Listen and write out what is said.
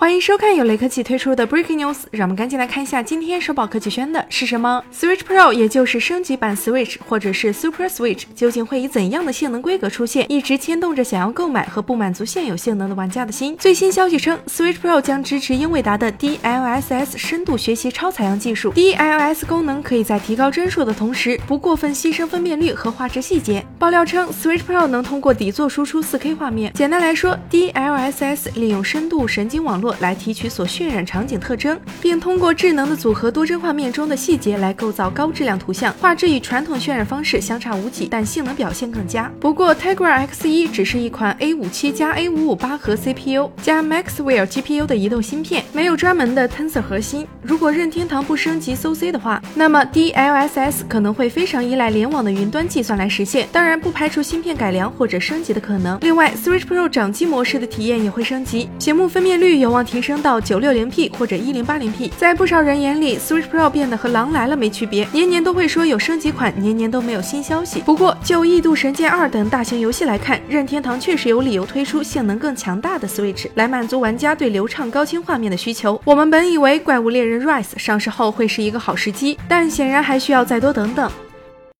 欢迎收看由雷科技推出的 Breaking News，让我们赶紧来看一下今天首宝科技圈的是什么。Switch Pro，也就是升级版 Switch 或者是 Super Switch，究竟会以怎样的性能规格出现，一直牵动着想要购买和不满足现有性能的玩家的心。最新消息称，Switch Pro 将支持英伟达的 DLSS 深度学习超采样技术，DLSS 功能可以在提高帧数的同时，不过分牺牲分辨率和画质细节。爆料称，Switch Pro 能通过底座输出 4K 画面。简单来说，DLSS 利用深度神经网络。来提取所渲染场景特征，并通过智能的组合多帧画面中的细节来构造高质量图像，画质与传统渲染方式相差无几，但性能表现更佳。不过，Tegra X1 只是一款 A57 加 A558 核 CPU 加 Maxwell GPU 的移动芯片，没有专门的 Tensor 核心。如果任天堂不升级 SoC 的话，那么 DLSS 可能会非常依赖联网的云端计算来实现。当然，不排除芯片改良或者升级的可能。另外，Switch Pro 掌机模式的体验也会升级，屏幕分辨率有望望。提升到九六零 P 或者一零八零 P，在不少人眼里，Switch Pro 变得和狼来了没区别，年年都会说有升级款，年年都没有新消息。不过，就《异度神剑二》等大型游戏来看，任天堂确实有理由推出性能更强大的 Switch 来满足玩家对流畅高清画面的需求。我们本以为《怪物猎人 Rise》上市后会是一个好时机，但显然还需要再多等等。